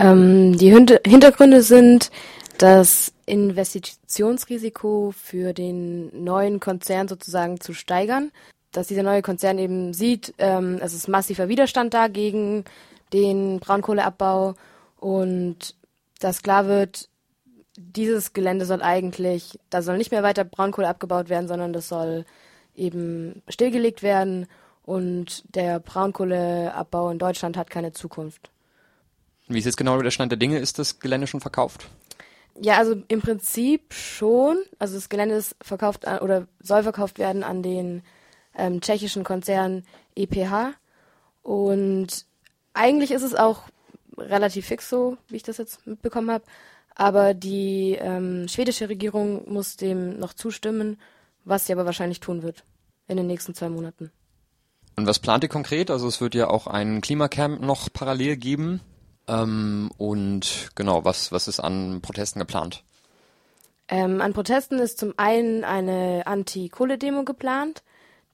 Ähm, die Hintergründe sind, das Investitionsrisiko für den neuen Konzern sozusagen zu steigern, dass dieser neue Konzern eben sieht, ähm, es ist massiver Widerstand da gegen den Braunkohleabbau und dass klar wird, dieses Gelände soll eigentlich, da soll nicht mehr weiter Braunkohle abgebaut werden, sondern das soll eben stillgelegt werden und der Braunkohleabbau in Deutschland hat keine Zukunft. Wie ist jetzt genau der Stand der Dinge? Ist das Gelände schon verkauft? Ja, also im Prinzip schon. Also das Gelände ist verkauft oder soll verkauft werden an den ähm, tschechischen Konzern EPH. Und eigentlich ist es auch relativ fix so, wie ich das jetzt mitbekommen habe. Aber die ähm, schwedische Regierung muss dem noch zustimmen, was sie aber wahrscheinlich tun wird in den nächsten zwei Monaten. Und was plant ihr konkret? Also es wird ja auch ein Klimacamp noch parallel geben. Ähm, und genau, was, was ist an Protesten geplant? Ähm, an Protesten ist zum einen eine Anti-Kohle-Demo geplant.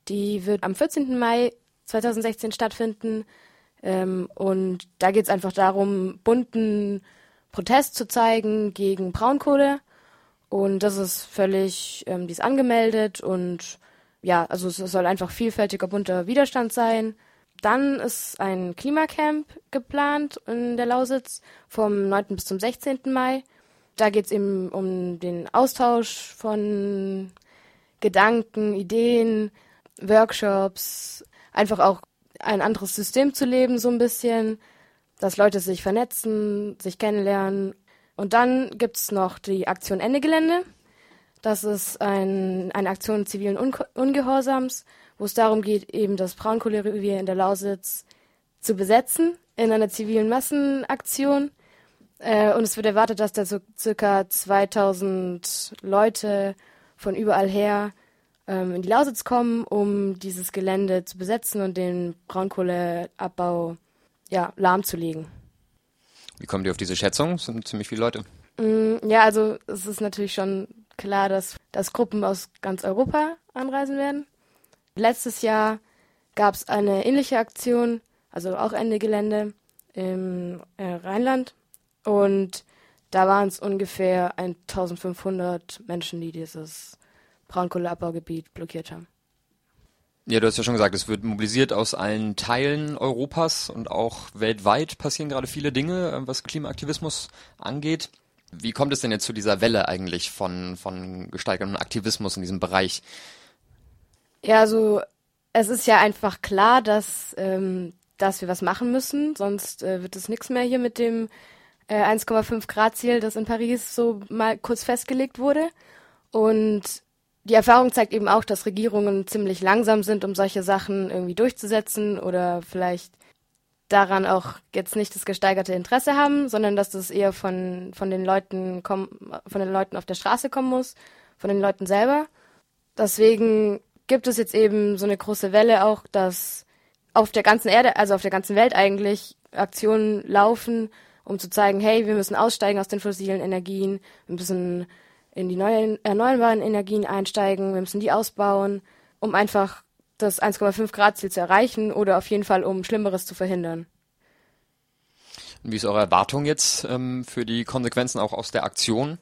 Die wird am 14. Mai 2016 stattfinden. Ähm, und da geht es einfach darum, bunten Protest zu zeigen gegen Braunkohle. Und das ist völlig, ähm, die ist angemeldet und ja, also es soll einfach vielfältiger bunter Widerstand sein. Dann ist ein Klimacamp geplant in der Lausitz vom 9. bis zum 16. Mai. Da geht es eben um den Austausch von Gedanken, Ideen, Workshops, einfach auch ein anderes System zu leben, so ein bisschen, dass Leute sich vernetzen, sich kennenlernen. Und dann gibt es noch die Aktion Ende Gelände. Das ist ein, eine Aktion zivilen Ungehorsams wo es darum geht, eben das Braunkohlerevier in der Lausitz zu besetzen in einer zivilen Massenaktion. Äh, und es wird erwartet, dass da so circa 2000 Leute von überall her ähm, in die Lausitz kommen, um dieses Gelände zu besetzen und den Braunkohleabbau ja, lahmzulegen. Wie kommt ihr auf diese Schätzung? Das sind ziemlich viele Leute. Mm, ja, also es ist natürlich schon klar, dass, dass Gruppen aus ganz Europa anreisen werden. Letztes Jahr gab es eine ähnliche Aktion, also auch Ende Gelände im äh, Rheinland. Und da waren es ungefähr 1500 Menschen, die dieses Braunkohleabbaugebiet blockiert haben. Ja, du hast ja schon gesagt, es wird mobilisiert aus allen Teilen Europas und auch weltweit passieren gerade viele Dinge, äh, was Klimaaktivismus angeht. Wie kommt es denn jetzt zu dieser Welle eigentlich von, von gesteigertem Aktivismus in diesem Bereich? Ja, also es ist ja einfach klar, dass, ähm, dass wir was machen müssen, sonst äh, wird es nichts mehr hier mit dem äh, 1,5 Grad Ziel, das in Paris so mal kurz festgelegt wurde. Und die Erfahrung zeigt eben auch, dass Regierungen ziemlich langsam sind, um solche Sachen irgendwie durchzusetzen oder vielleicht daran auch jetzt nicht das gesteigerte Interesse haben, sondern dass das eher von, von den Leuten kommen, von den Leuten auf der Straße kommen muss, von den Leuten selber. Deswegen gibt es jetzt eben so eine große Welle auch, dass auf der ganzen Erde, also auf der ganzen Welt eigentlich Aktionen laufen, um zu zeigen, hey, wir müssen aussteigen aus den fossilen Energien, wir müssen in die neuen erneuerbaren Energien einsteigen, wir müssen die ausbauen, um einfach das 1,5 Grad Ziel zu erreichen oder auf jeden Fall um Schlimmeres zu verhindern. Wie ist eure Erwartung jetzt ähm, für die Konsequenzen auch aus der Aktion?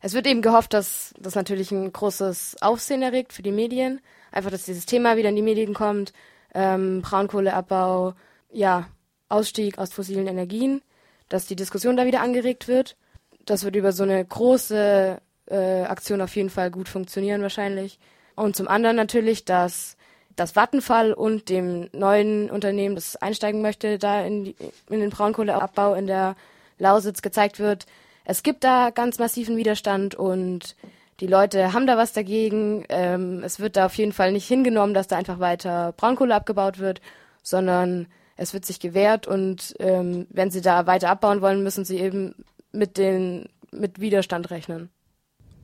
Es wird eben gehofft, dass das natürlich ein großes Aufsehen erregt für die Medien. Einfach, dass dieses Thema wieder in die Medien kommt. Ähm, Braunkohleabbau, ja, Ausstieg aus fossilen Energien, dass die Diskussion da wieder angeregt wird. Das wird über so eine große äh, Aktion auf jeden Fall gut funktionieren wahrscheinlich. Und zum anderen natürlich, dass das Vattenfall und dem neuen Unternehmen, das einsteigen möchte, da in, die, in den Braunkohleabbau in der Lausitz gezeigt wird, es gibt da ganz massiven Widerstand und die Leute haben da was dagegen. Ähm, es wird da auf jeden Fall nicht hingenommen, dass da einfach weiter Braunkohle abgebaut wird, sondern es wird sich gewehrt und ähm, wenn sie da weiter abbauen wollen, müssen sie eben mit den mit Widerstand rechnen.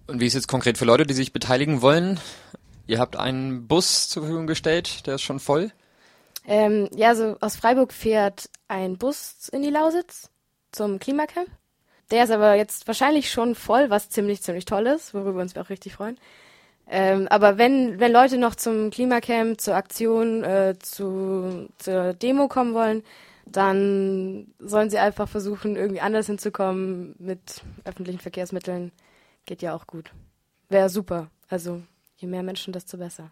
Und wie ist jetzt konkret für Leute, die sich beteiligen wollen? Ihr habt einen Bus zur Verfügung gestellt, der ist schon voll. Ähm, ja, also aus Freiburg fährt ein Bus in die Lausitz zum Klimacamp. Der ist aber jetzt wahrscheinlich schon voll, was ziemlich, ziemlich toll ist, worüber wir uns auch richtig freuen. Ähm, aber wenn, wenn Leute noch zum Klimacamp, zur Aktion, äh, zu, zur Demo kommen wollen, dann sollen sie einfach versuchen, irgendwie anders hinzukommen mit öffentlichen Verkehrsmitteln. Geht ja auch gut. Wäre super. Also je mehr Menschen, desto besser.